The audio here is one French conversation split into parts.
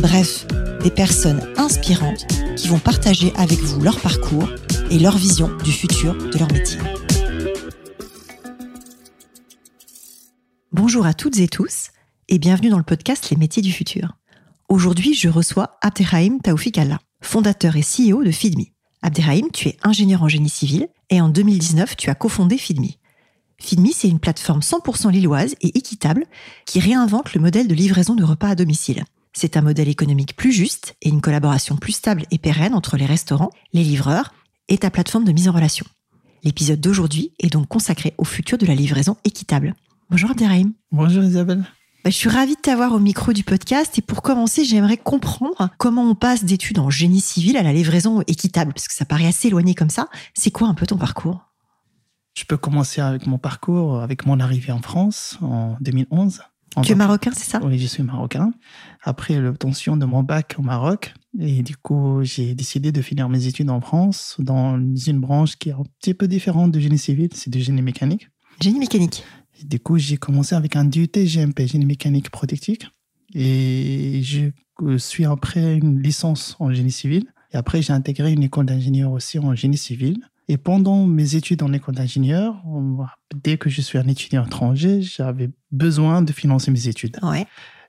bref, des personnes inspirantes qui vont partager avec vous leur parcours et leur vision du futur de leur métier. Bonjour à toutes et tous et bienvenue dans le podcast Les métiers du futur. Aujourd'hui, je reçois Abderrahim Taoufik Allah, fondateur et CEO de Feedme. Abderrahim, tu es ingénieur en génie civil et en 2019, tu as cofondé Feedme. Feedme, c'est une plateforme 100% lilloise et équitable qui réinvente le modèle de livraison de repas à domicile. C'est un modèle économique plus juste et une collaboration plus stable et pérenne entre les restaurants, les livreurs et ta plateforme de mise en relation. L'épisode d'aujourd'hui est donc consacré au futur de la livraison équitable. Bonjour Abderrahim. Bonjour Isabelle. Bah, je suis ravie de t'avoir au micro du podcast et pour commencer, j'aimerais comprendre comment on passe d'études en génie civil à la livraison équitable, parce que ça paraît assez éloigné comme ça. C'est quoi un peu ton parcours? Je peux commencer avec mon parcours, avec mon arrivée en France en 2011. Tu es marocain, c'est ça? Oui, je suis marocain. Après l'obtention de mon bac au Maroc, et du coup, j'ai décidé de finir mes études en France dans une branche qui est un petit peu différente du génie civil, c'est du génie mécanique. Génie mécanique du coup, j'ai commencé avec un DUT GMP, génie mécanique protectique. Et je suis après une licence en génie civil. Et après, j'ai intégré une école d'ingénieur aussi en génie civil. Et pendant mes études en école d'ingénieur, dès que je suis un étudiant étranger, j'avais besoin de financer mes études. Ouais.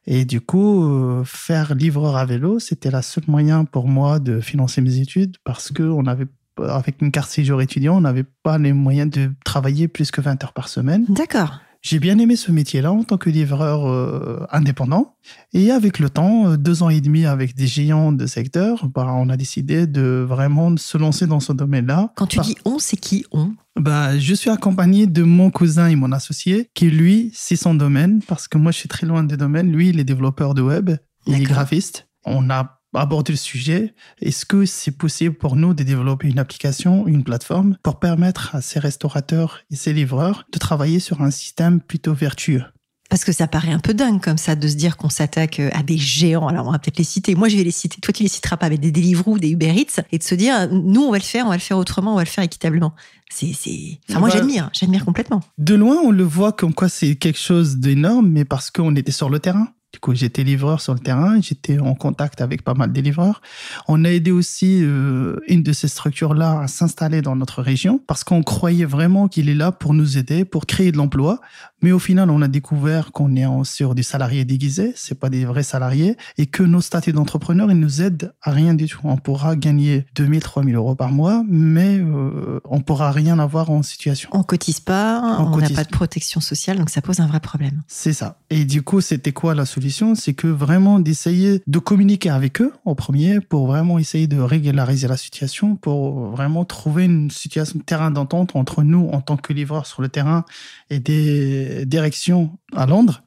Et du coup, euh, faire livreur à vélo, c'était la seule moyen pour moi de financer mes études parce que on avait avec une carte séjour étudiant, on n'avait pas les moyens de travailler plus que 20 heures par semaine. D'accord. J'ai bien aimé ce métier-là en tant que livreur euh, indépendant. Et avec le temps, euh, deux ans et demi avec des géants de secteur, bah, on a décidé de vraiment se lancer dans ce domaine-là. Quand tu dis on, c'est qui on? Bah, Je suis accompagné de mon cousin et mon associé, qui lui, c'est son domaine, parce que moi, je suis très loin des domaines. Lui, il est développeur de web, il est graphiste. On a aborder le sujet. Est-ce que c'est possible pour nous de développer une application, une plateforme pour permettre à ces restaurateurs et ces livreurs de travailler sur un système plutôt vertueux? Parce que ça paraît un peu dingue comme ça de se dire qu'on s'attaque à des géants. Alors on va peut-être les citer. Moi je vais les citer. Toi tu les citeras pas avec des Deliveroo, des Uber Eats et de se dire nous on va le faire, on va le faire autrement, on va le faire équitablement. C'est, c'est. Enfin moi bah, j'admire, j'admire complètement. De loin on le voit comme quoi c'est quelque chose d'énorme, mais parce qu'on était sur le terrain. Du coup, j'étais livreur sur le terrain, j'étais en contact avec pas mal de livreurs. On a aidé aussi euh, une de ces structures-là à s'installer dans notre région parce qu'on croyait vraiment qu'il est là pour nous aider, pour créer de l'emploi. Mais au final, on a découvert qu'on est sur des salariés déguisés, c'est pas des vrais salariés, et que nos statuts d'entrepreneur, ils nous aident à rien du tout. On pourra gagner 2000, 3000 euros par mois, mais euh, on pourra rien avoir en situation. On cotise pas, on n'a pas de protection sociale, donc ça pose un vrai problème. C'est ça. Et du coup, c'était quoi la solution? C'est que vraiment d'essayer de communiquer avec eux en premier pour vraiment essayer de régulariser la situation, pour vraiment trouver une situation de terrain d'entente entre nous en tant que livreurs sur le terrain et des direction à Londres,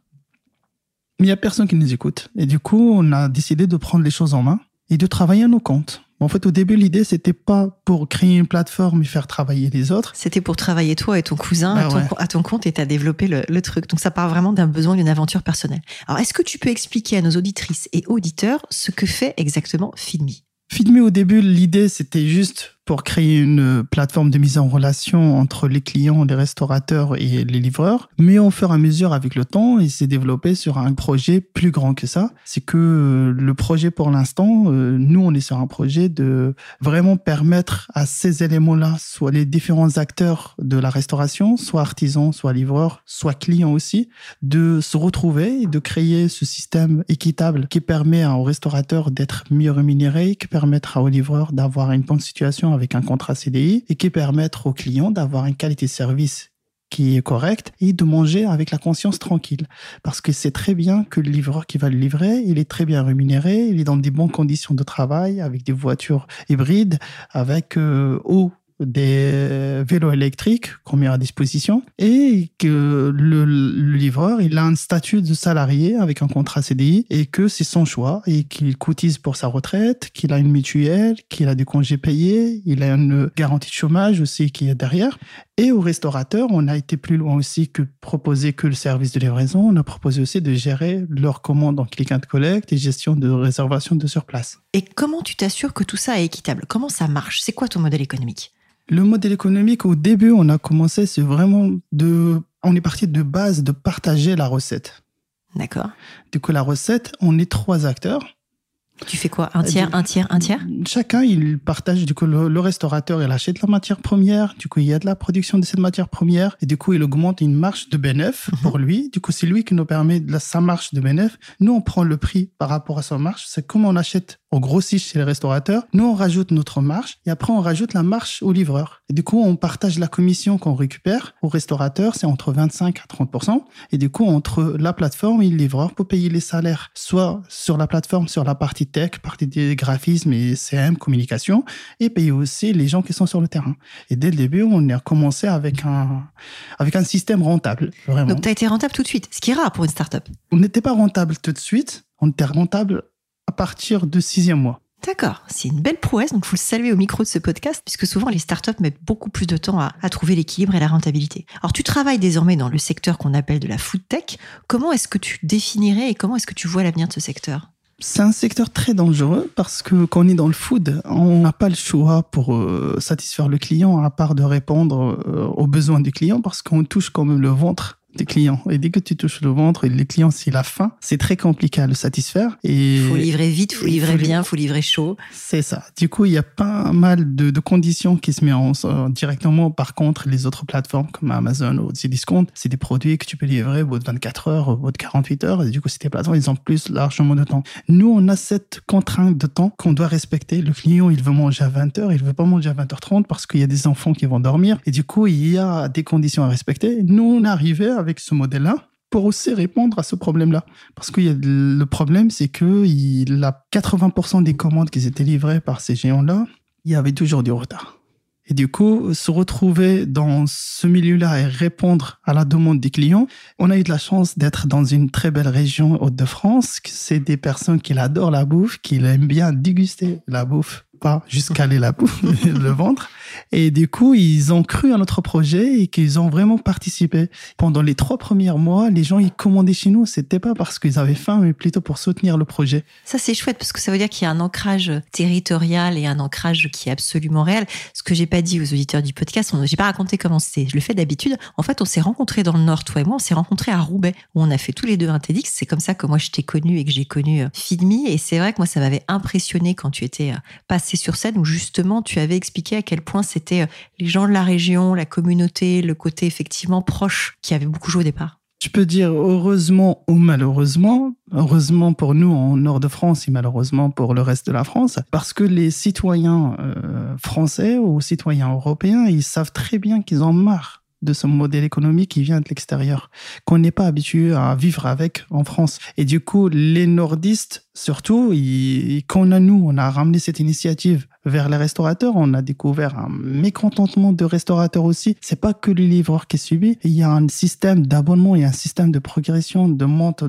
mais il n'y a personne qui nous écoute. Et du coup, on a décidé de prendre les choses en main et de travailler à nos comptes. En fait, au début, l'idée, c'était pas pour créer une plateforme et faire travailler les autres. C'était pour travailler toi et ton cousin à, bah ton, compte et t'as développé le, le, truc. Donc, ça part vraiment d'un besoin, d'une aventure personnelle. Alors, est-ce que tu peux expliquer à nos auditrices et auditeurs ce que fait exactement Feedme? Feedme, au début, l'idée, c'était juste pour créer une plateforme de mise en relation entre les clients, les restaurateurs et les livreurs. Mais au fur et à mesure, avec le temps, il s'est développé sur un projet plus grand que ça. C'est que euh, le projet, pour l'instant, euh, nous, on est sur un projet de vraiment permettre à ces éléments-là, soit les différents acteurs de la restauration, soit artisans, soit livreurs, soit clients aussi, de se retrouver et de créer ce système équitable qui permet aux restaurateurs d'être mieux rémunérés, qui permettra aux livreurs d'avoir une bonne situation avec un contrat CDI et qui permettre aux clients d'avoir une qualité de service qui est correcte et de manger avec la conscience tranquille. Parce que c'est très bien que le livreur qui va le livrer, il est très bien rémunéré, il est dans des bonnes conditions de travail, avec des voitures hybrides, avec euh, eau des vélos électriques qu'on met à disposition et que le, livreur, il a un statut de salarié avec un contrat CDI et que c'est son choix et qu'il cotise pour sa retraite, qu'il a une mutuelle, qu'il a des congés payés, il a une garantie de chômage aussi qui est derrière. Et au restaurateur, on a été plus loin aussi que proposer que le service de livraison. On a proposé aussi de gérer leurs commandes en click and collect et gestion de réservation de surplace. Et comment tu t'assures que tout ça est équitable? Comment ça marche? C'est quoi ton modèle économique? Le modèle économique, au début, on a commencé, c'est vraiment de. On est parti de base de partager la recette. D'accord. Du coup, la recette, on est trois acteurs. Tu fais quoi? Un tiers, un tiers, un tiers? Chacun, il partage. Du coup, le, restaurateur, il achète la matière première. Du coup, il y a de la production de cette matière première. Et du coup, il augmente une marge de bénéfice pour lui. Du coup, c'est lui qui nous permet de sa marge de bénéfice. Nous, on prend le prix par rapport à sa marge. C'est comme on achète au grossit chez les restaurateurs. Nous, on rajoute notre marge et après, on rajoute la marge au livreur. Et du coup, on partage la commission qu'on récupère au restaurateur, c'est entre 25 à 30% Et du coup, entre la plateforme et le livreur pour payer les salaires, soit sur la plateforme, sur la partie tech, partie des graphismes et CM, communication, et payer aussi les gens qui sont sur le terrain. Et dès le début, on a commencé avec un, avec un système rentable, vraiment. Donc, tu as été rentable tout de suite, ce qui est rare pour une startup. On n'était pas rentable tout de suite, on était rentable à partir du sixième mois. D'accord, c'est une belle prouesse, donc il faut le saluer au micro de ce podcast, puisque souvent les startups mettent beaucoup plus de temps à, trouver l'équilibre et la rentabilité. Alors tu travailles désormais dans le secteur qu'on appelle de la food tech. Comment est-ce que tu définirais et comment est-ce que tu vois l'avenir de ce secteur? C'est un secteur très dangereux parce que quand on est dans le food, on n'a pas le choix pour euh, satisfaire le client à part de répondre euh, aux besoins du client parce qu'on touche quand même le ventre des clients. Et dès que tu touches le ventre et les clients, c'est la faim, c'est très compliqué à le satisfaire. Et faut livrer vite, faut livrer bien, faut livrer chaud. C'est ça. Du coup, il y a pas mal de, de conditions qui se mettent en, directement. Par contre, les autres plateformes comme Amazon ou Cdiscount, c'est des produits que tu peux livrer au bout de 24 heures, au bout de 48 heures. Et du coup, ces plateformes, ils ont plus largement de temps. Nous, on a cette contrainte de temps qu'on doit respecter. Le client, il veut manger à 20 heures, il veut pas manger à 20h30 parce qu'il y a des enfants qui vont dormir. Et du coup, il y a des conditions à respecter. Nous, on est arrivé avec ce modèle-là pour aussi répondre à ce problème-là. Parce que le problème, c'est que il a 80% des commandes qui étaient livrées par ces géants-là, il y avait toujours du retard. Et du coup, se retrouver dans ce milieu-là et répondre à la demande des clients, on a eu de la chance d'être dans une très belle région Hauts-de-France. C'est des personnes qui adorent la bouffe, qui aiment bien déguster la bouffe pas jusqu'à aller la le ventre. Et du coup, ils ont cru à notre projet et qu'ils ont vraiment participé. Pendant les trois premiers mois, les gens, ils commandaient chez nous. C'était pas parce qu'ils avaient faim, mais plutôt pour soutenir le projet. Ça, c'est chouette parce que ça veut dire qu'il y a un ancrage territorial et un ancrage qui est absolument réel. Ce que j'ai pas dit aux auditeurs du podcast, j'ai pas raconté comment c'était. Je le fais d'habitude. En fait, on s'est rencontrés dans le Nord, toi et moi. On s'est rencontrés à Roubaix où on a fait tous les deux un TEDx. C'est comme ça que moi, je t'ai connu et que j'ai connu euh, Fidmi. Et c'est vrai que moi, ça m'avait impressionné quand tu étais euh, sur scène où justement tu avais expliqué à quel point c'était euh, les gens de la région, la communauté, le côté effectivement proche qui avait beaucoup joué au départ. Je peux dire heureusement ou malheureusement, heureusement pour nous en nord de France et malheureusement pour le reste de la France, parce que les citoyens euh, français ou citoyens européens, ils savent très bien qu'ils ont marre de ce modèle économique qui vient de l'extérieur, qu'on n'est pas habitué à vivre avec en France. Et du coup, les nordistes, surtout, quand on a nous, on a ramené cette initiative vers les restaurateurs, on a découvert un mécontentement de restaurateurs aussi. C'est pas que le livreur qui est subi. Il y a un système d'abonnement, il y a un système de progression, de monte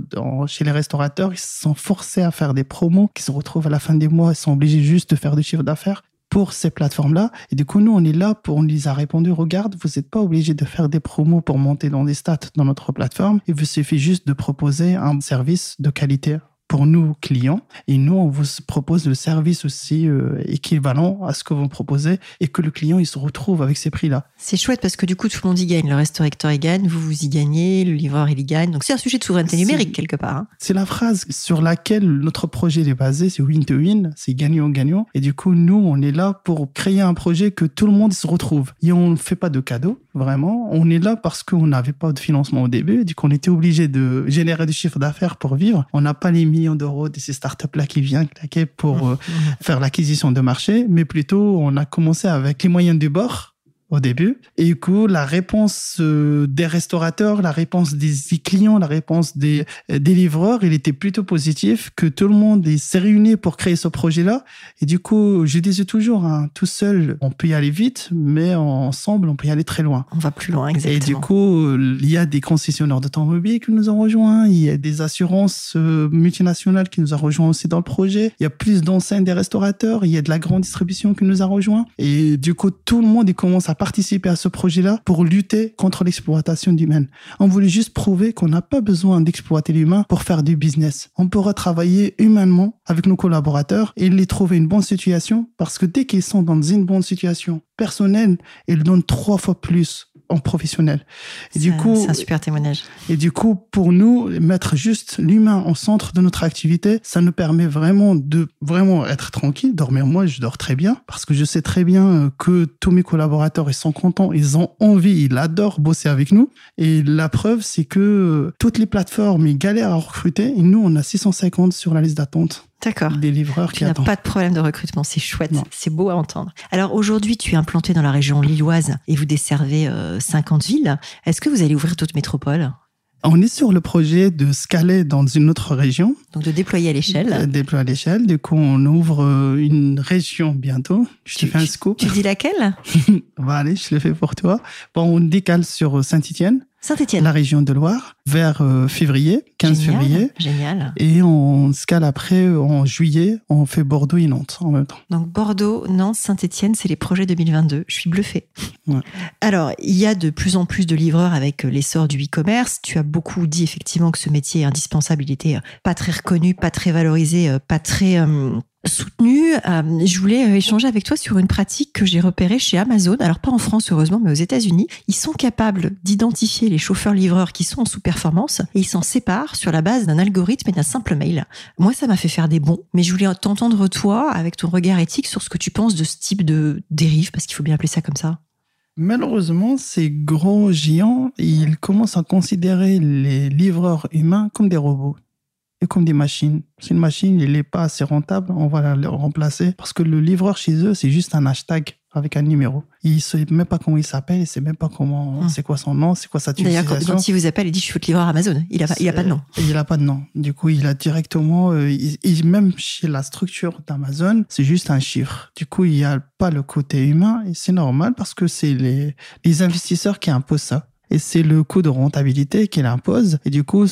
chez les restaurateurs. Ils sont forcés à faire des promos qui se retrouvent à la fin des mois. Ils sont obligés juste de faire du chiffre d'affaires pour ces plateformes-là. Et du coup, nous, on est là pour, on les a répondu, regarde, vous n'êtes pas obligé de faire des promos pour monter dans des stats dans notre plateforme. Il vous suffit juste de proposer un service de qualité pour nous clients. Et nous, on vous propose le service aussi euh, équivalent à ce que vous proposez et que le client il se retrouve avec ces prix-là. C'est chouette parce que du coup, tout le monde y gagne. Le restaurateur y gagne, vous vous y gagnez, le livreur il y gagne. Donc c'est un sujet de souveraineté numérique quelque part. Hein. C'est la phrase sur laquelle notre projet est basé, c'est win to win, c'est gagnant-gagnant. Et du coup, nous, on est là pour créer un projet que tout le monde se retrouve. Et on ne fait pas de cadeaux, vraiment. On est là parce qu'on n'avait pas de financement au début. Du coup, on était obligé de générer du chiffre d'affaires pour vivre. On n'a pas les millions d'euros de ces startups-là qui viennent claquer pour euh, faire l'acquisition de marché, mais plutôt on a commencé avec les moyens du bord au début. Et du coup, la réponse euh, des restaurateurs, la réponse des clients, la réponse des, euh, des livreurs, il était plutôt positif, que tout le monde s'est réuni pour créer ce projet-là. Et du coup, je disais toujours, hein, tout seul, on peut y aller vite, mais ensemble, on peut y aller très loin. On va plus loin, exactement. Et du coup, il y a des concessionnaires d'automobiles qui nous ont rejoints, il y a des assurances euh, multinationales qui nous ont rejoints aussi dans le projet, il y a plus d'enseignes des restaurateurs, il y a de la grande distribution qui nous a rejoints. Et du coup, tout le monde, il commence à participer à ce projet-là pour lutter contre l'exploitation d'humains. On voulait juste prouver qu'on n'a pas besoin d'exploiter l'humain pour faire du business. On pourra travailler humainement avec nos collaborateurs et les trouver une bonne situation parce que dès qu'ils sont dans une bonne situation personnelle, ils donnent trois fois plus en professionnel. Et du coup, c'est un super témoignage. Et du coup, pour nous, mettre juste l'humain au centre de notre activité, ça nous permet vraiment de vraiment être tranquille, dormir. Moi, je dors très bien parce que je sais très bien euh, que tous mes collaborateurs, ils sont contents, ils ont envie, ils adorent bosser avec nous. Et la preuve, c'est que euh, toutes les plateformes, ils galèrent à recruter et nous, on a 650 sur la liste d'attente. D'accord. Des livreurs qui n'as pas de problème de recrutement, c'est chouette, c'est beau à entendre. Alors aujourd'hui, tu es implanté dans la région lilloise et vous desservez 50 euh, villes. Est-ce que vous allez ouvrir toute métropole on est sur le projet de scaler dans une autre région. Donc de déployer à l'échelle. De déployer à l'échelle. Du coup, on ouvre euh, une région bientôt. Je te fais un scoop. Tu dis laquelle? Va allez, je le fais pour toi. Bon, on décale sur Saint-Étienne. Saint-Étienne. La région de Loire, vers euh, février, 15 février. Génial. Et on scale après, euh, en juillet, on fait Bordeaux et Nantes en même temps. Donc Bordeaux, Nantes, Saint-Étienne, c'est les projets 2022. Je suis bluffé. Alors, il y a de plus en plus de livreurs avec euh, l'essor du e-commerce. Tu as beaucoup dit effectivement que ce métier est indispensable. Il était pas très reconnu, pas très valorisé, pas très soutenu. Euh, je voulais euh, échanger avec toi sur une pratique que j'ai repérée chez Amazon. Alors pas en France heureusement, mais aux États-Unis, ils sont capables d'identifier les chauffeurs-livreurs qui sont en sous-performance et ils s'en séparent sur la base d'un algorithme et d'un simple mail. Moi, ça m'a fait faire des bons, mais je voulais t'entendre toi avec ton regard éthique sur ce que tu penses de ce type de dérive, parce qu'il faut bien appeler ça comme ça. Malheureusement, ces gros géants, ils commencent à considérer les livreurs humains comme des robots et comme des machines. Si une machine n'est pas assez rentable, on va la remplacer parce que le livreur chez eux, c'est juste un hashtag avec un numéro. Il ne sait même pas comment il s'appelle, il ne sait même pas comment, hmm. c'est quoi son nom, c'est quoi sa. D'ailleurs, quand, il vous appelle, il dit je suis votre livreur Amazon. Il n'a il a pas de nom. Il n'a pas de nom. Du coup, il a directement, euh, même chez la structure d'Amazon, c'est juste un chiffre. Du coup, il n'y a pas le côté humain et c'est normal parce que c'est les, les investisseurs qui imposent ça. Et c'est le coût de rentabilité qu'il impose. Et du coup,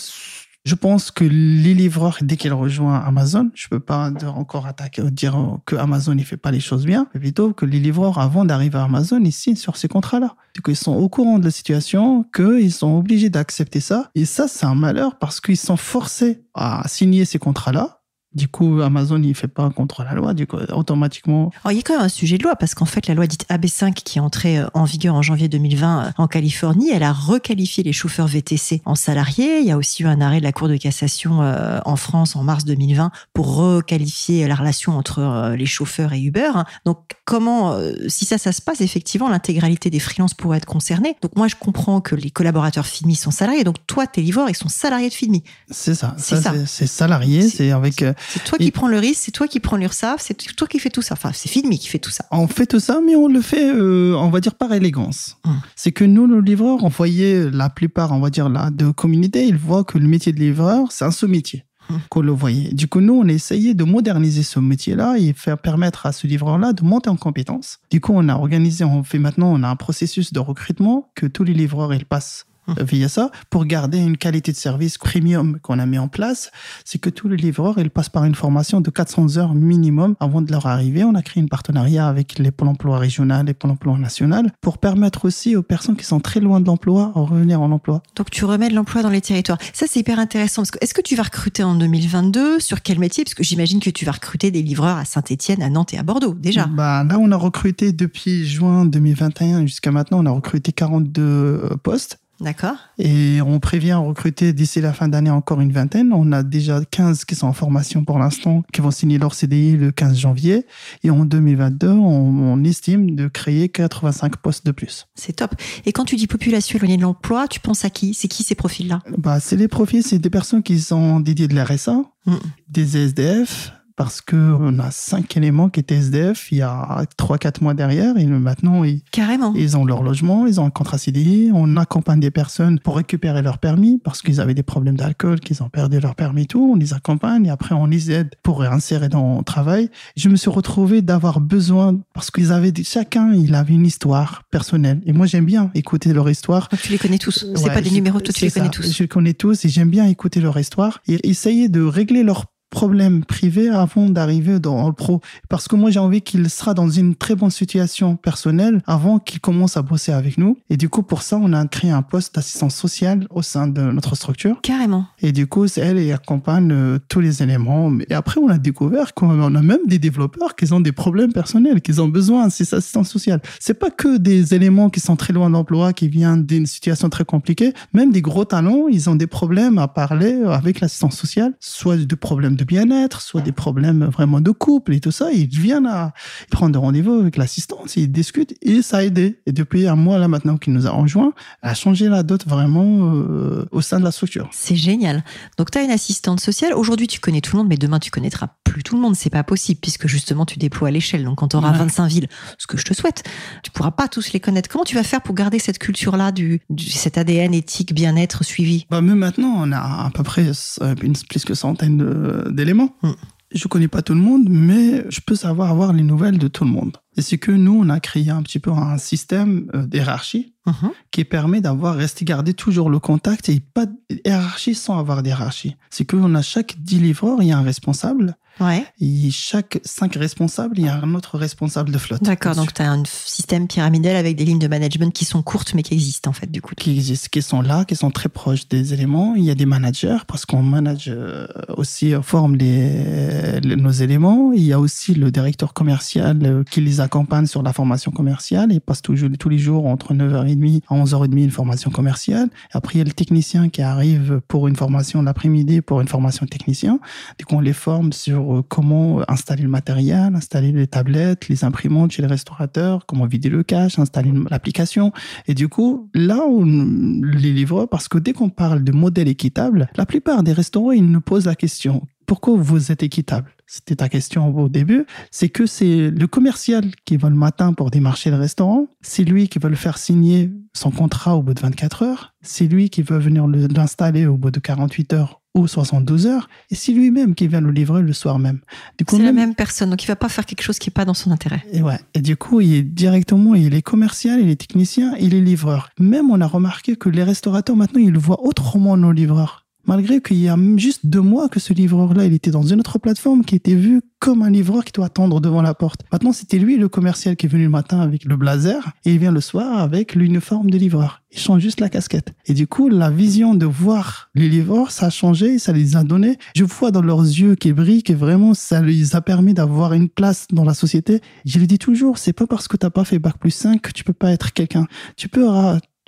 je pense que les livreurs, dès qu'ils rejoignent Amazon, je peux pas encore attaquer, dire que Amazon ne fait pas les choses bien, mais plutôt que les livreurs, avant d'arriver à Amazon, ils signent sur ces contrats-là. Du coup, ils sont au courant de la situation, qu'ils sont obligés d'accepter ça. Et ça, c'est un malheur parce qu'ils sont forcés à signer ces contrats-là du coup, Amazon, il fait pas contre la loi, du coup, automatiquement. Alors, il y a quand même un sujet de loi, parce qu'en fait, la loi dite AB5, qui est entrée euh, en vigueur en janvier 2020 euh, en Californie, elle a requalifié les chauffeurs VTC en salariés. Il y a aussi eu un arrêt de la Cour de cassation euh, en France en mars 2020 pour requalifier la relation entre les chauffeurs et Uber. Donc, comment, si ça, ça se passe, effectivement, l'intégralité des freelances pourrait être concernée. Donc, moi, je comprends que les collaborateurs Fidmi sont salariés. Donc, toi, tes ils sont salariés de Fidmi. C'est ça. C'est ça. C'est salarié. C'est avec c'est toi qui prends le risque, c'est toi qui prends l'URSSAF, c'est toi qui fais tout ça. Enfin, c'est Fidmi qui fait tout ça. On fait tout ça, mais on le fait, euh, on va dire, par élégance. Hum. C'est que nous, nos livreurs, on voyait la plupart, on va dire, là, de communautés, ils voient que le métier de livreur, c'est un sous-métier. Hum. Qu'on le voyait. Du coup, nous, on a essayé de moderniser ce métier-là et faire permettre à ce livreur-là de monter en compétences. Du coup, on a organisé, on fait maintenant, on a un processus de recrutement que tous les livreurs, ils passent via ça, pour garder une qualité de service premium qu'on a mis en place, c'est que tous les livreurs, ils passent par une formation de 400 heures minimum avant de leur arriver. On a créé un partenariat avec les pôles emploi régional et pôle emploi national pour permettre aussi aux personnes qui sont très loin de l'emploi de revenir en emploi. Donc tu remets de l'emploi dans les territoires. Ça, c'est hyper intéressant. Parce que est-ce que tu vas recruter en 2022 Sur quel métier? Parce que j'imagine que tu vas recruter des livreurs à Saint-Etienne, à Nantes et à Bordeaux déjà. Bah, là, on a recruté depuis juin 2021 jusqu'à maintenant, on a recruté 42 euh, postes. D'accord. Et on prévient recruter d'ici la fin d'année encore une vingtaine. On a déjà 15 qui sont en formation pour l'instant, qui vont signer leur CDI le 15 janvier. Et en 2022, on, estime de créer 85 postes de plus. C'est top. Et quand tu dis population éloignée de l'emploi, tu penses à qui? C'est qui ces profils-là? Bah, C'est les profils, c'est des personnes qui sont dédiées de l'RSA, mm. des SDF, parce que on a cinq éléments qui étaient SDF il y a trois, quatre mois derrière et maintenant ils, Carrément. ils ont leur logement, ils ont un contrat CDI, on accompagne des personnes pour récupérer leur permis parce qu'ils avaient des problèmes d'alcool, qu'ils ont perdu leur permis et tout, on les accompagne et après on les aide pour réinsérer dans le travail. Je me suis retrouvé d'avoir besoin parce qu'ils avaient chacun il avait une histoire personnelle et moi j'aime bien écouter leur histoire. tu les connais tous. C'est Ouais, pas des numéros, toi tu les connais tous. Je les connais tous et j'aime bien écouter leur histoire et essayer de régler leurs problèmes privés avant d'arriver dans le pro. Parce que moi, j'ai envie qu'il sera dans une très bonne situation personnelle avant qu'il commence à bosser avec nous. Et du coup, pour ça, on a créé un poste d'assistance sociale au sein de notre structure. Carrément. Et du coup, elle, accompagne euh, tous les éléments. Et après, on a découvert qu'on a même des développeurs qui ont des problèmes personnels, qui ont besoin de ces assistances sociales. C'est pas que des éléments qui sont très loin d'emploi, qui viennent d'une situation très compliquée. Même des gros talents, ils ont des problèmes à parler avec l'assistance sociale, soit des problèmes bien-être, soit des problèmes vraiment de couple et tout ça. Ils viennent à prendre rendez-vous avec l'assistance, ils discutent et ça a aidé. Et depuis un mois là maintenant qu'il nous a rejoint, a changé la dot vraiment euh, au sein de la structure. C'est génial. Donc, tu as une assistante sociale. Aujourd'hui, tu connais tout le monde, mais demain, tu connaîtras plus tout le monde. C'est pas possible, puisque justement, tu déploies à l'échelle. Donc, quand tu auras Ouais. 25 villes, ce que je te souhaite, tu pourras pas tous les connaître. Comment tu vas faire pour garder cette culture-là, du, du- cet ADN éthique, bien-être suivi? Bah, même maintenant, on a à peu près euh, une, plus que centaine d'éléments. Hmm. Je connais pas tout le monde, mais je peux savoir avoir les nouvelles de tout le monde. Et c'est que nous, on a créé un petit peu un système euh, d'hierarchie Mhm. qui permet d'avoir resté garder toujours le contact et pas hiérarchie sans avoir d'hierarchie. C'est qu'on a chaque 10 livreurs, il y a un responsable. Ouais. Et chaque 5 responsables, il y a un autre responsable de flotte. D'accord. Donc, tu as un système pyramidal avec des lignes de management qui sont courtes, mais qui existent, en fait, du coup. qui existent, qui sont là, qui sont très proches des éléments. Il y a des managers parce qu'on manage euh, aussi, on forme les, les- nos éléments. Il y a aussi le directeur commercial euh, qui les accompagne sur la formation commerciale. Il passe toujours, tous les jours entre 9h30 à 11h30 une formation commerciale. Après, il y a le technicien qui arrive pour une formation l'après-midi pour une formation technicien. Du coup, on les forme sur euh, comment installer le matériel, installer les tablettes, les imprimantes chez les restaurateurs, comment vider le cache, installer l'application. Et du coup, là, on, les livreurs, parce que dès qu'on parle de modèle équitable, la plupart des restaurants, ils nous posent la question, pourquoi vous êtes équitable? C'était ta question au début. C'est que c'est le commercial qui va le matin pour démarcher le restaurant. C'est lui qui va le faire signer son contrat au bout de 24 heures. C'est lui qui va venir le- l'installer au bout de 48 heures ou 72 heures. Et c'est lui-même qui vient le livrer le soir même. C'est la même- personne. Donc, il va pas faire quelque chose qui est pas dans son intérêt. et ouais. Et du coup, il est directement, il est commercial, il est technicien, il est livreur. Même, on a remarqué que les restaurateurs, maintenant, ils voient autrement nos livreurs. Malgré qu'il y a juste deux mois que ce livreur-là, il était dans une autre plateforme qui était vu comme un livreur qui doit attendre devant la porte. Maintenant, c'était lui, le commercial, qui est venu le matin avec le blazer et il vient le soir avec l'uniforme de livreur. Il change juste la casquette. Et du coup, la vision de voir les livreurs, ça a changé, ça les a donné. Je vois dans leurs yeux qui brillent que vraiment, ça les a permis d'avoir une place dans la société. Je le dis toujours, c'est pas parce que t'as pas fait bac plus 5 que tu peux pas être quelqu'un. Tu peux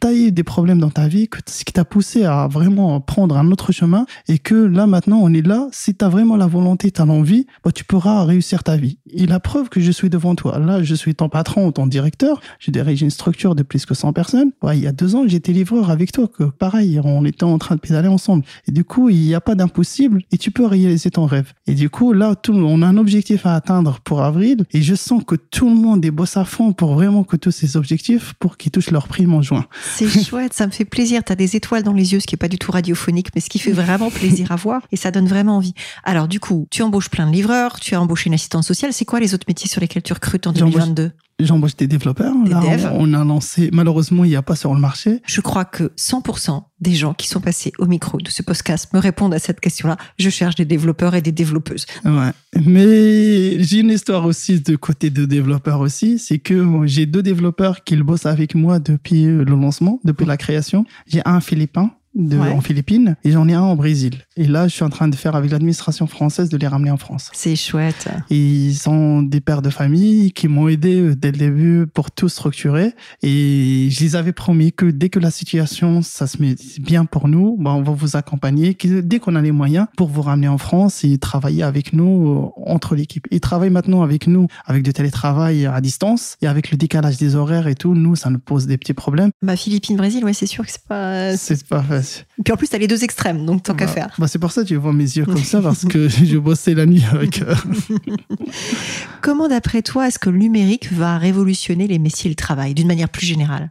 ra- tailler des problèmes dans ta vie, que ce qui t'a poussé à vraiment prendre un autre chemin et que là maintenant on est là, si tu as vraiment la volonté, tu as l'envie, bah, tu pourras réussir ta vie. Et la preuve que je suis devant toi, là je suis ton patron, ton directeur, je dirige une structure de plus que 100 personnes. Ouais, il y a deux ans j'étais livreur avec toi, que pareil, on était en train de pédaler ensemble. Et du coup, il n'y a pas d'impossible et tu peux réaliser ton rêve. Et du coup, là, tout, on a un objectif à atteindre pour avril et je sens que tout le monde est bosse à fond pour vraiment que tous ces objectifs, pour qu'ils touchent leur prime en juin. C'est chouette, ça me fait plaisir. Tu as des étoiles dans les yeux, ce qui est pas du tout radiophonique, mais ce qui fait vraiment plaisir à voir et ça donne vraiment envie. Alors, du coup, tu embauches plein de livreurs, tu as embauché une assistante sociale. C'est quoi les autres métiers sur lesquels tu recrutes en J'embauche- 2022 J'embauche des développeurs. Des Là, devs. on, on a lancé, malheureusement, il n'y a pas sur le marché. Je crois que 100% des gens qui sont passés au micro de ce podcast me répondent à cette question-là. Je cherche des développeurs et des développeuses. Ouais. Mais j'ai une histoire aussi de côté de développeurs aussi. C'est que j'ai deux développeurs qui bossent avec moi depuis le lancement, depuis la création. J'ai un philippin. De, Ouais. en Philippines et j'en ai un au Brésil. Et là, je suis en train de faire avec l'administration française de les ramener en France. C'est chouette. Et ils sont des pères de famille qui m'ont aidé euh, dès le début pour tout structurer. Et je les avais promis que dès que la situation, ça se met bien pour nous, bah, on va vous accompagner. que Dès qu'on a les moyens pour vous ramener en France et travailler avec nous euh, entre l'équipe. Ils travaillent maintenant avec nous avec du télétravail à distance et avec le décalage des horaires et tout. Nous, ça nous pose des petits problèmes. Bah, Philippines, Brésil, ouais, c'est sûr que c'est pas. C'est pas facile. Puis en plus, tu as les deux extrêmes, donc tant qu'à faire. bah, c'est pour ça que tu vois mes yeux comme ça, parce que je bossais la nuit avec eux. Comment, d'après toi, est-ce que le numérique va révolutionner les métiers et le travail, d'une manière plus générale?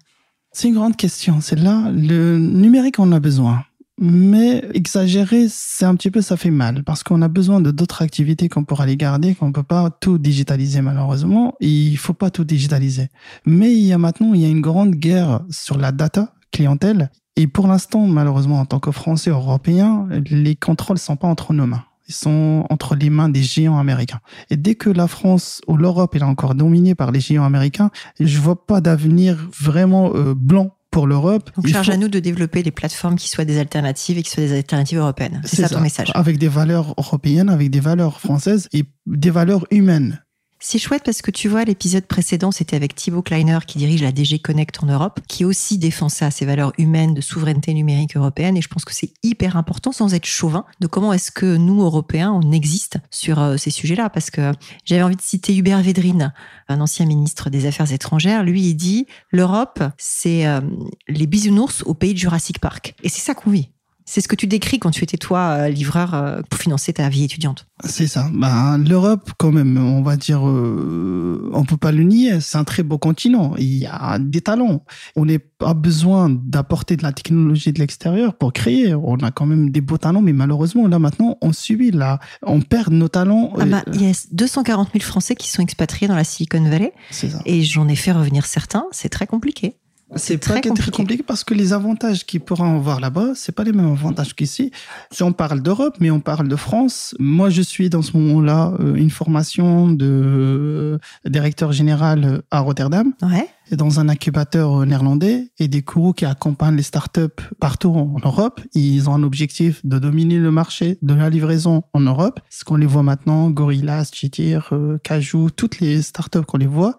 C'est une grande question. C'est là, le numérique, on a besoin. Mais exagérer, c'est un petit peu, ça fait mal. Parce qu'on a besoin de d'autres activités qu'on pourra les garder, qu'on peut pas tout digitaliser, malheureusement. Et il faut pas tout digitaliser. Mais il y a maintenant, il y a une grande guerre sur la data clientèle. Et pour l'instant, malheureusement, en tant que Français, Européens, les contrôles sont pas entre nos mains. Ils sont entre les mains des géants américains. Et dès que la France ou l'Europe est encore dominée par les géants américains, je vois pas d'avenir vraiment euh, blanc pour l'Europe. Donc, charge faut- à nous de développer des plateformes qui soient des alternatives et qui soient des alternatives européennes. C'est ça, ton message. Avec des valeurs européennes, avec des valeurs françaises et des valeurs humaines. C'est chouette parce que tu vois, l'épisode précédent, c'était avec Thibaut Kleiner qui dirige la DG Connect en Europe, qui aussi défend ça, ces valeurs humaines de souveraineté numérique européenne. Et je pense que c'est hyper important, sans être chauvin, de comment est-ce que nous, Européens, on existe sur euh, ces sujets-là. Parce que j'avais envie de citer Hubert Védrine, un ancien ministre des Affaires étrangères. Lui, il dit, l'Europe, c'est euh, les bisounours au pays de Jurassic Park. Et c'est ça qu'on vit. C'est ce que tu décris quand tu étais, toi, euh, livreur euh, pour financer ta vie étudiante. C'est ça. Ben, L'Europe, quand même, on va dire, euh, on peut pas le nier, c'est un très beau continent. Il y a des talents. On n'a pas besoin d'apporter de la technologie de l'extérieur pour créer. On a quand même des beaux talents, mais malheureusement, là maintenant, on subit, là, on perd nos talents. Ah bah, il y a 240 000 Français qui sont expatriés dans la Silicon Valley. ça. Et j'en ai fait revenir certains, c'est très compliqué. C'est très pas très compliqué. compliqué parce que les avantages qu'ils pourront avoir là-bas, c'est pas les mêmes avantages qu'ici. Si on parle d'Europe, mais on parle de France. Moi, je suis dans ce moment-là euh, une formation de euh, directeur général à Rotterdam Ouais. et dans un incubateur néerlandais et des courroux qui accompagnent les startups partout en Europe. Ils ont un objectif de dominer le marché de la livraison en Europe. Ce qu'on les voit maintenant, Gorillas, Chetir, euh, Cajou, toutes les startups qu'on les voit,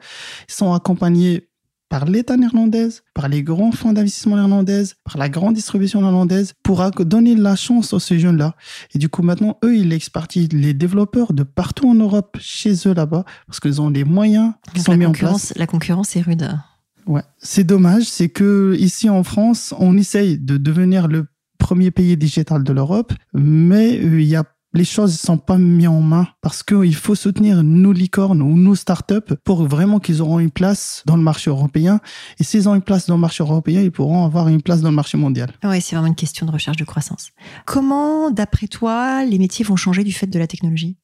sont accompagnés par l'État néerlandaise, par les grands fonds d'investissement néerlandaises, par la grande distribution néerlandaise, pour donner la chance à ces jeunes-là. Et du coup, maintenant, eux, ils expertisent les développeurs de partout en Europe, chez eux là-bas, parce qu'ils ont les moyens qui Donc sont mis en place. concurrence, la concurrence est rude. Ouais. C'est dommage, c'est que ici en France, on essaye de devenir le premier pays digital de l'Europe, mais euh, il y a les choses ne sont pas mises en main parce qu'il faut soutenir nos licornes ou nos startups pour vraiment qu'ils auront une place dans le marché européen. Et s'ils ont une place dans le marché européen, ils pourront avoir une place dans le marché mondial. Oui, c'est vraiment une question de recherche de croissance. Comment, d'après toi, les métiers vont changer du fait de la technologie?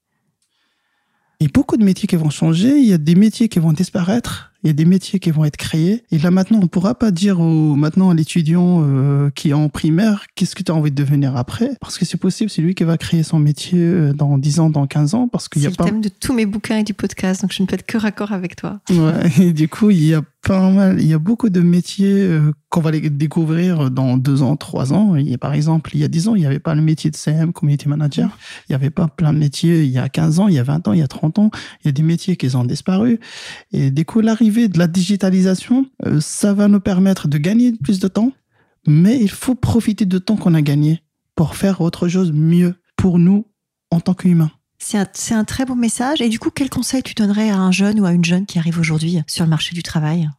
Il y a beaucoup de métiers qui vont changer, il y a des métiers qui vont disparaître, il y a des métiers qui vont être créés. Et là maintenant, on ne pourra pas dire au, maintenant à l'étudiant euh, qui est en primaire, qu'est-ce que tu as envie de devenir après? Parce que c'est possible, c'est lui qui va créer son métier euh, dans 10 ans, dans 15 ans, parce qu'il y a le pas... thème de tous mes bouquins et du podcast, donc je ne peux être que raccord avec toi. Ouais, et du coup, il y a pas mal, il y a beaucoup de métiers euh, qu'on va les découvrir dans deux ans, trois ans. Et par exemple, il y a 10 ans, il n'y avait pas le métier de CM, community manager. Il n'y avait pas plein de métiers il y a 15 ans, il y a 20 ans, il y a 30 ans. Il y a des métiers qui ont disparu. Et du coup, l'arrivée de la digitalisation, euh, ça va nous permettre de gagner plus de temps. Mais il faut profiter du temps qu'on a gagné pour faire autre chose mieux pour nous en tant qu'humains. C'est un, c'est un très beau message. Et du coup, quel conseil tu donnerais à un jeune ou à une jeune qui arrive aujourd'hui sur le marché du travail?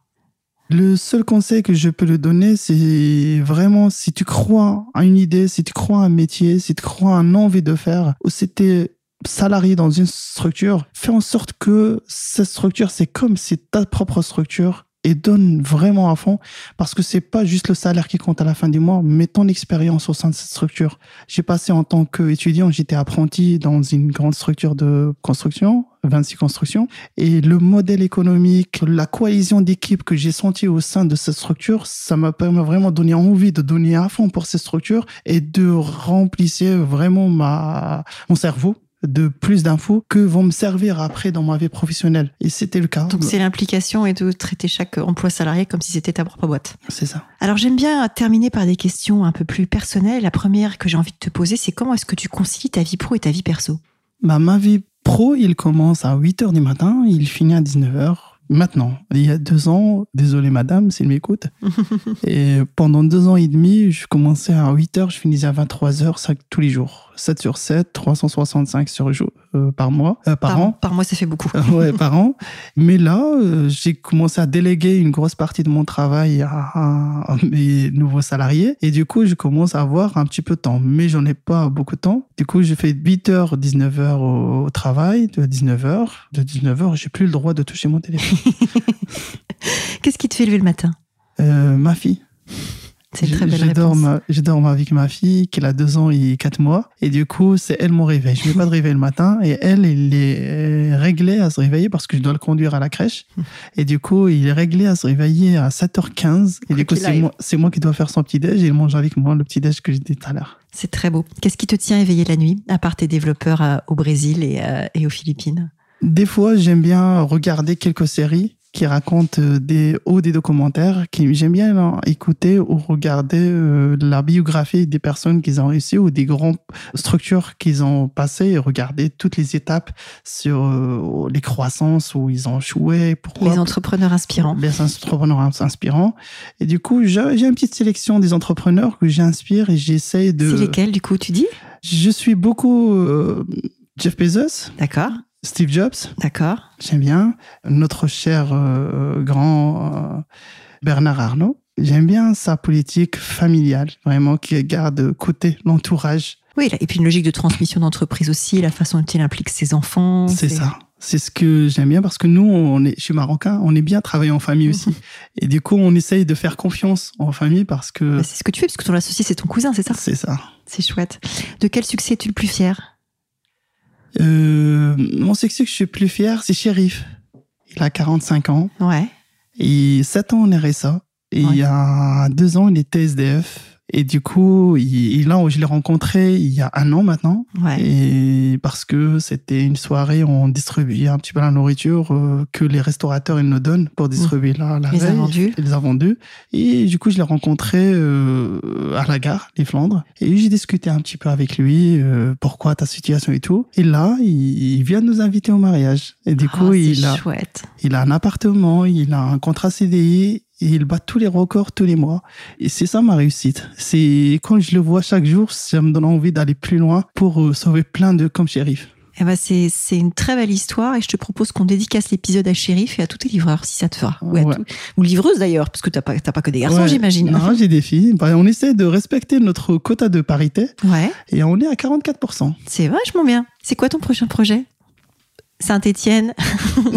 Le seul conseil que je peux le donner, c'est vraiment si tu crois à une idée, si tu crois à un métier, si tu crois à une envie de faire, ou si t'es salarié dans une structure, fais en sorte que cette structure, c'est comme c'est ta propre structure et donne vraiment à fond parce que c'est pas juste le salaire qui compte à la fin du mois, mais ton expérience au sein de cette structure. J'ai passé en tant qu'étudiant, j'étais apprenti dans une grande structure de construction, 26 constructions, et le modèle économique, la cohésion d'équipe que j'ai senti au sein de cette structure, ça m'a vraiment donné envie de donner à fond pour cette structure et de remplir vraiment ma, mon cerveau de plus d'infos que vont me servir après dans ma vie professionnelle. Et c'était le cas. Donc c'est l'implication et de traiter chaque emploi salarié comme si c'était ta propre boîte. C'est ça. Alors j'aime bien terminer par des questions un peu plus personnelles. La première que j'ai envie de te poser, c'est comment est-ce que tu concilies ta vie pro et ta vie perso? Bah, ma vie pro, il commence à 8 heures du matin, il finit à 19 heures. Maintenant, il y a deux ans, désolé madame s'il m'écoute, et pendant deux ans et demi, je commençais à 8 heures, je finissais à 23 heures tous les jours. 7 sur 7, 365 sur jour, euh, par mois, euh, par, an. Par mois, ça fait beaucoup. ouais, par an. Mais là, euh, j'ai commencé à déléguer une grosse partie de mon travail à, à mes nouveaux salariés. Et du coup, je commence à avoir un petit peu de temps. Mais j'en ai pas beaucoup de temps. Du coup, je fais 8h, 19h au, au travail, de 19h. De 19h, j'ai plus le droit de toucher mon téléphone. Qu'est-ce qui te fait lever le matin? Ma fille. C'est une très belle je réponse. ma- je dors avec ma fille qui a deux ans et quatre mois. Et du coup, c'est elle mon réveil. Je ne mets pas de réveil le matin. Et elle, il est réglé à se réveiller parce que je dois le conduire à la crèche. Et du coup, il est réglé à se réveiller à 7h15. Et du coup, c'est moi, qui dois faire son petit-déj et il mange avec moi le petit-déj que j'ai dit tout à l'heure. C'est très beau. Qu'est-ce qui te tient éveillé la nuit, à part tes développeurs euh, au Brésil et, euh, et aux Philippines? Des fois, j'aime bien regarder quelques séries qui racontent euh, des ou des documentaires qui j'aime bien hein, écouter ou regarder euh, la biographie des personnes qu'ils ont réussi ou des grandes structures qu'ils ont passées et regarder toutes les étapes sur euh, les croissances où ils ont échoué pourquoi Les entrepreneurs inspirants. les entrepreneurs inspirants. Et du coup j'ai une petite sélection des entrepreneurs que j'inspire et j'essaie de C'est lesquels, du coup, tu dis? Je suis beaucoup euh, Jeff Bezos. D'accord, Steve Jobs d'accord. J'aime bien notre cher euh, grand euh, Bernard Arnault. J'aime bien sa politique familiale, vraiment, qui garde côté l'entourage. Oui, et puis une logique de transmission d'entreprise aussi, la façon dont il implique ses enfants. C'est ça. C'est ce que j'aime bien parce que nous, on est, je suis marocain, on est bien travailler en famille aussi. Et du coup, on essaye de faire confiance en famille parce que Bah, c'est ce que tu fais, parce que ton associé, c'est ton cousin, c'est ça? C'est ça. C'est chouette. De quel succès es-tu le plus fier? Euh, mon succès que je suis plus fier, c'est Shérif. Il a 45 ans. Ouais. Et 7 ans en RSA. Et Ouais. il y a deux ans, il était SDF. Et du coup, il, là où je l'ai rencontré il y a un an maintenant. Ouais. Et parce que c'était une soirée où on distribuait un petit peu la nourriture euh, que les restaurateurs ils nous donnent pour distribuer la, la Mmh. Les veille. invendus. Les invendus. Et du coup, je l'ai rencontré euh, à la gare, les Flandres. Et j'ai discuté un petit peu avec lui, euh, pourquoi ta situation et tout. Et là, il, il vient nous inviter au mariage. Et du Ah, coup, il a, chouette. il a un appartement, il a un contrat CDI et il bat tous les records tous les mois. Et c'est ça ma réussite. C'est quand je le vois chaque jour, ça me donne envie d'aller plus loin pour euh, sauver plein de comme shérif. Eh ben c'est, c'est une très belle histoire et je te propose qu'on dédicace l'épisode à Shérif et à tous tes livreurs, si ça te va. Ou, à Ouais. tout- ou livreuses d'ailleurs, parce que t'as pas, t'as pas que des garçons, Ouais. j'imagine. Non, j'ai des filles. Bah, on essaie de respecter notre quota de parité Ouais, et on est à 44%. c'est vachement bien. C'est quoi ton prochain projet? Saint-Étienne.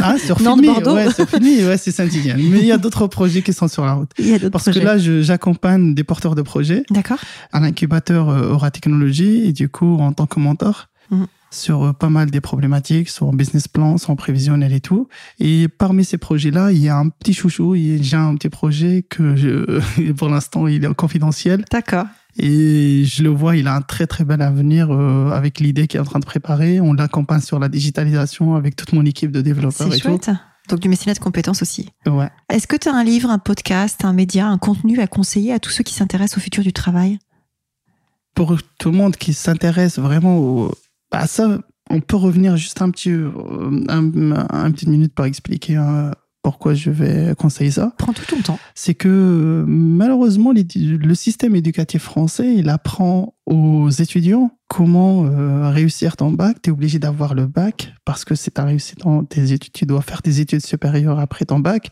Ah, sur Nantes, Bordeaux. ouais, sur Filmy, ouais, c'est Saint-Etienne. Mais il y a d'autres projets qui sont sur la route. Il y a Parce projets. que là, j'accompagne des porteurs de projets D'accord. à l'incubateur euh, Aura Technologie et du coup en tant que mentor Mhm. sur euh, pas mal des problématiques, sur un business plan, sur un prévisionnel et tout. Et parmi ces projets-là, il y a un petit chouchou, il y a- j'ai un petit projet que je, pour l'instant il est confidentiel D'accord. Et je le vois, il a un très très bel avenir euh, avec l'idée qu'il est en train de préparer. On l'accompagne sur la digitalisation avec toute mon équipe de développeurs C'est et chouette. Donc du mécénat de compétences aussi. Ouais. Est-ce que tu as un livre, un podcast, un média, un contenu à conseiller à tous ceux qui s'intéressent au futur du travail? Pour tout le monde qui s'intéresse vraiment au, à ça, on peut revenir juste un petit, euh, un, petite minute pour expliquer euh, pourquoi je vais conseiller ça. Prends tout ton temps. C'est que euh, malheureusement, les- le système éducatif français, il apprend aux étudiants comment euh, réussir ton bac. Tu es obligé d'avoir le bac parce que c'est ta réussite dans tes études. Tu dois faire tes études supérieures après ton bac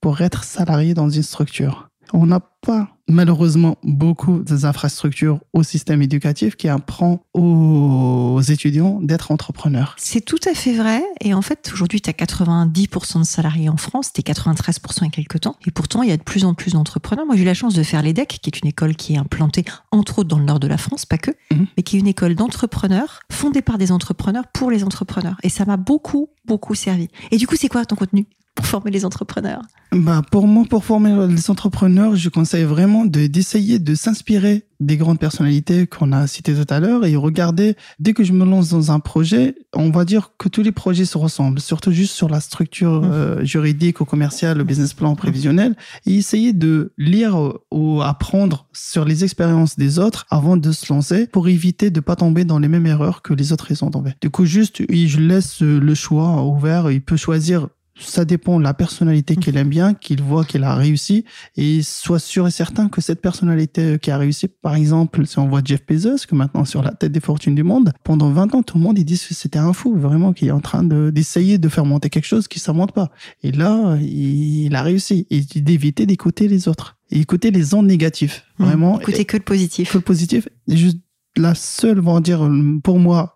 pour être salarié dans une structure. On n'a pas malheureusement beaucoup d'infrastructures au système éducatif qui apprend aux étudiants d'être entrepreneurs. C'est tout à fait vrai. Et en fait, aujourd'hui, tu as 90% de salariés en France, tu 93% il y a quelques temps. Et pourtant, il y a de plus en plus d'entrepreneurs. Moi, j'ai eu la chance de faire l'EDEC, qui est une école qui est implantée, entre autres, dans le nord de la France, pas que, Mhm. mais qui est une école d'entrepreneurs, fondée par des entrepreneurs pour les entrepreneurs. Et ça m'a beaucoup, beaucoup servi. Et du coup, c'est quoi ton contenu? Pour former les entrepreneurs Bah, pour moi, pour former les entrepreneurs, je conseille vraiment de, d'essayer de s'inspirer des grandes personnalités qu'on a citées tout à l'heure et regarder, dès que je me lance dans un projet, on va dire que tous les projets se ressemblent, surtout juste sur la structure Mhm. euh, juridique ou commerciale, le business plan prévisionnel, et essayer de lire ou apprendre sur les expériences des autres avant de se lancer pour éviter de pas tomber dans les mêmes erreurs que les autres ils ont tombé. Du coup, juste, je laisse le choix ouvert, il peut choisir ça dépend de la personnalité qu'elle aime bien, qu'il voit qu'elle a réussi et soit sûr et certain que cette personnalité qui a réussi, par exemple, si on voit Jeff Bezos, que maintenant sur la tête des fortunes du monde, pendant 20 ans, tout le monde, ils disent que c'était un fou, vraiment, qui est en train de- d'essayer de, faire monter quelque chose qui ne monte pas. Et là, il, il a réussi. Et d'éviter d'écouter les autres. Et écouter les ondes négatives. Vraiment. Mmh. Écoutez que le positif. que le positif. Et juste la seule, on va dire, pour moi,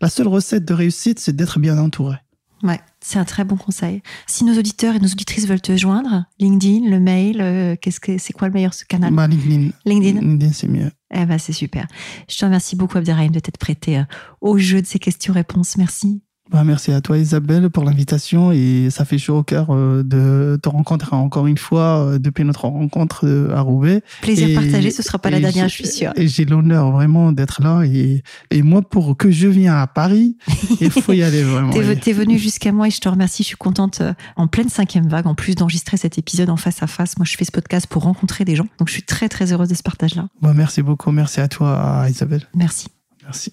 la seule recette de réussite, c'est d'être bien entouré. Ouais, c'est un très bon conseil. Si nos auditeurs et nos auditrices veulent te joindre, LinkedIn, le mail, euh, qu'est-ce que c'est quoi le meilleur ce canal Bah, LinkedIn. LinkedIn. LinkedIn, c'est mieux. Eh ben c'est super. Je te remercie beaucoup Abderrahim de t'être prêté euh, au jeu de ces questions-réponses. Merci. Bah, merci à toi, Isabelle, pour l'invitation. Et ça fait chaud au cœur euh, de te rencontrer encore une fois euh, depuis notre rencontre euh, à Roubaix. Plaisir Et- partagé, ce sera pas la dernière, je suis sûre. Et j'ai l'honneur vraiment d'être là. Et, et moi, pour que je vienne à Paris, il faut y aller vraiment. T'es t'es venu jusqu'à moi et je te remercie. Je suis contente en pleine cinquième vague, en plus d'enregistrer cet épisode en face à face. Moi, je fais ce podcast pour rencontrer des gens. Donc, je suis très, très heureuse de ce partage-là. Bah, merci beaucoup. Merci à toi, Isabelle. Merci. Merci.